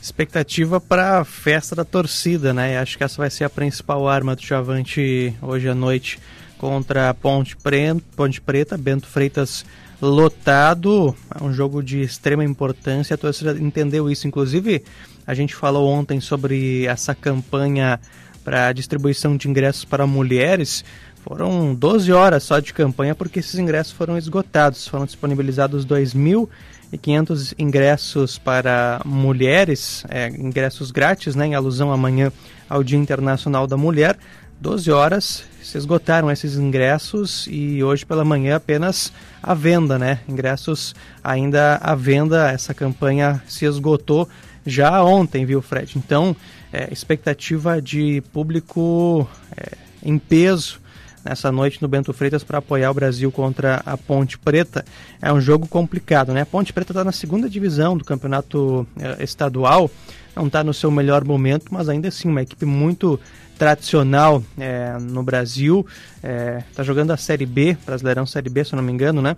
Expectativa para a festa da torcida, né? Acho que essa vai ser a principal arma do Chavante hoje à noite contra a Ponte, Pre Ponte Preta, Bento Freitas lotado, é um jogo de extrema importância, a torcida entendeu isso, inclusive a gente falou ontem sobre essa campanha para distribuição de ingressos para mulheres, foram 12 horas só de campanha porque esses ingressos foram esgotados, foram disponibilizados 2.500 ingressos para mulheres, é, ingressos grátis, né, em alusão amanhã ao Dia Internacional da Mulher, 12 horas se esgotaram esses ingressos e hoje pela manhã apenas a venda, né? Ingressos ainda à venda, essa campanha se esgotou já ontem, viu, Fred? Então, é, expectativa de público é, em peso nessa noite no Bento Freitas para apoiar o Brasil contra a Ponte Preta. É um jogo complicado, né? A Ponte Preta está na segunda divisão do campeonato é, estadual, não está no seu melhor momento, mas ainda assim uma equipe muito tradicional é, no Brasil, está é, tá jogando a Série B, Brasileirão Série B, se eu não me engano, né?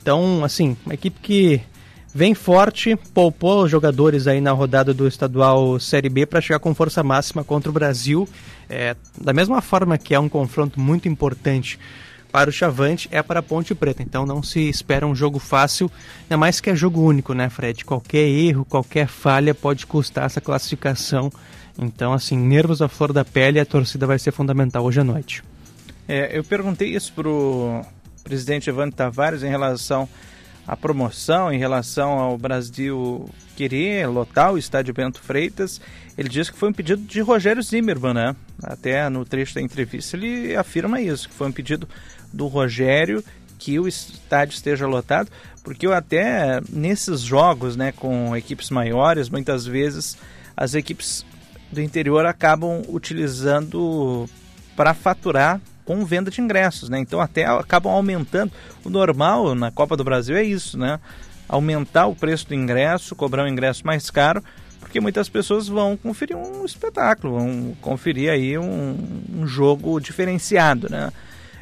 Então, assim, uma equipe que vem forte, poupou os jogadores aí na rodada do estadual Série B para chegar com força máxima contra o Brasil. É, da mesma forma que é um confronto muito importante para o Chavante, é para a Ponte Preta. Então não se espera um jogo fácil, ainda mais que é jogo único, né, Fred? Qualquer erro, qualquer falha pode custar essa classificação então, assim, nervos à flor da pele, a torcida vai ser fundamental hoje à noite. É, eu perguntei isso pro presidente Evandro Tavares em relação à promoção, em relação ao Brasil querer lotar o estádio Bento Freitas. Ele disse que foi um pedido de Rogério Zimmermann, né? Até no trecho da entrevista ele afirma isso, que foi um pedido do Rogério que o estádio esteja lotado, porque eu até nesses jogos, né, com equipes maiores, muitas vezes as equipes do interior acabam utilizando para faturar com venda de ingressos, né? Então até acabam aumentando. O normal na Copa do Brasil é isso, né? Aumentar o preço do ingresso, cobrar um ingresso mais caro, porque muitas pessoas vão conferir um espetáculo, vão conferir aí um, um jogo diferenciado, né?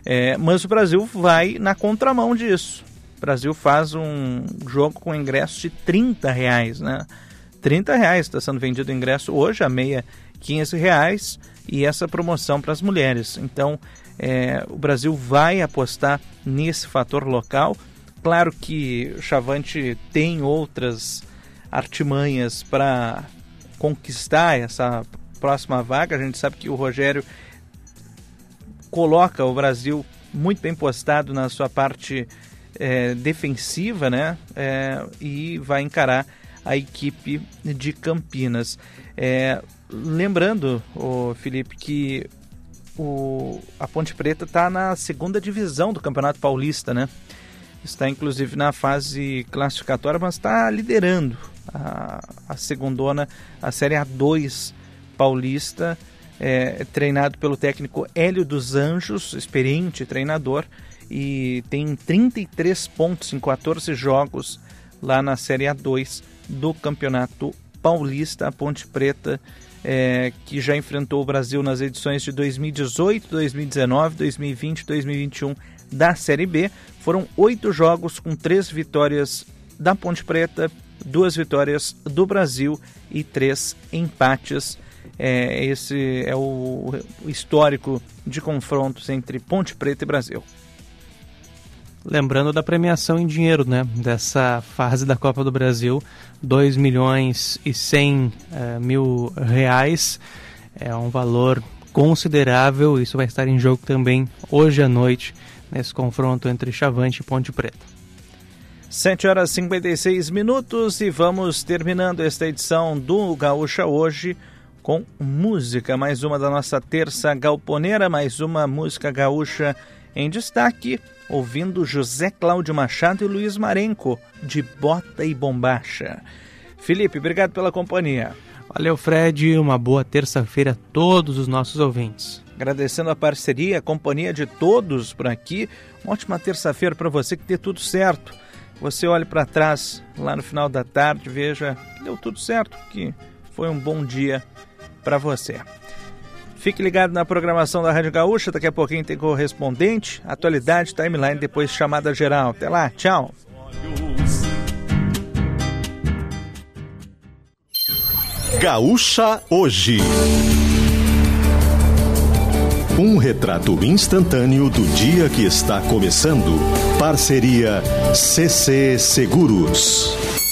É, mas o Brasil vai na contramão disso. O Brasil faz um jogo com ingresso de 30 reais, né? 30 reais está sendo vendido o ingresso hoje, a meia 15 reais e essa promoção para as mulheres. Então, é, o Brasil vai apostar nesse fator local. Claro que o Chavante tem outras artimanhas para conquistar essa próxima vaga. A gente sabe que o Rogério coloca o Brasil muito bem postado na sua parte é, defensiva, né? É, e vai encarar a equipe de Campinas. É, lembrando, o Felipe, que o, a Ponte Preta está na segunda divisão do Campeonato Paulista, né? Está inclusive na fase classificatória, mas está liderando a, a segundona, a Série A2 paulista, é, treinado pelo técnico Hélio dos Anjos, experiente treinador, e tem 33 pontos em 14 jogos lá na Série A2 do Campeonato Paulista, a Ponte Preta, é, que já enfrentou o Brasil nas edições de 2018, 2019, 2020 e 2021 da Série B. Foram oito jogos com três vitórias da Ponte Preta, duas vitórias do Brasil e três empates. É, esse é o histórico de confrontos entre Ponte Preta e Brasil. Lembrando da premiação em dinheiro, né? Dessa fase da Copa do Brasil, 2 milhões e 100 uh, mil reais. É um valor considerável. Isso vai estar em jogo também hoje à noite, nesse confronto entre Chavante e Ponte Preta. 7 horas e 56 minutos e vamos terminando esta edição do Gaúcha hoje com música. Mais uma da nossa terça galponeira, mais uma música gaúcha em destaque ouvindo José Cláudio Machado e Luiz Marenco, de Bota e Bombacha. Felipe, obrigado pela companhia. Valeu, Fred. Uma boa terça-feira a todos os nossos ouvintes. Agradecendo a parceria, a companhia de todos por aqui. Uma ótima terça-feira para você, que dê tudo certo. Você olhe para trás lá no final da tarde, veja que deu tudo certo, que foi um bom dia para você. Fique ligado na programação da Rádio Gaúcha, daqui a pouquinho tem correspondente, atualidade, timeline, depois chamada geral. Até lá, tchau. Gaúcha Hoje. Um retrato instantâneo do dia que está começando. Parceria CC Seguros.